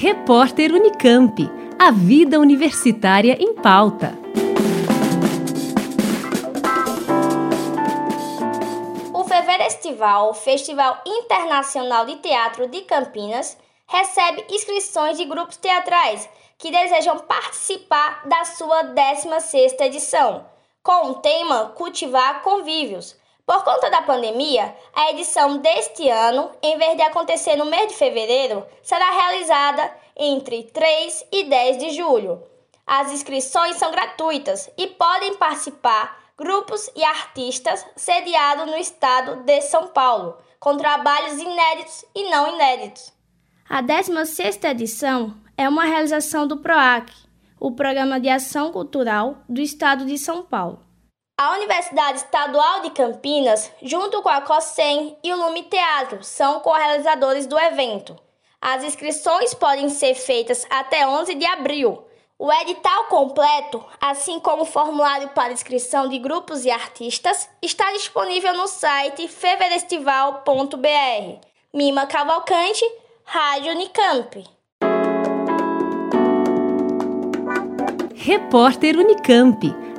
Repórter Unicamp. A vida universitária em pauta. O Feverestival, Festival Internacional de Teatro de Campinas, recebe inscrições de grupos teatrais que desejam participar da sua 16ª edição, com o tema Cultivar Convívios. Por conta da pandemia, a edição deste ano, em vez de acontecer no mês de fevereiro, será realizada entre 3 e 10 de julho. As inscrições são gratuitas e podem participar grupos e artistas sediados no estado de São Paulo, com trabalhos inéditos e não inéditos. A 16ª edição é uma realização do PROAC, o Programa de Ação Cultural do Estado de São Paulo. A Universidade Estadual de Campinas, junto com a COSEM e o Lume Teatro, são co-realizadores do evento. As inscrições podem ser feitas até 11 de abril. O edital completo, assim como o formulário para inscrição de grupos e artistas, está disponível no site feverestival.br. Mima Cavalcante, Rádio Unicamp. Repórter Unicamp.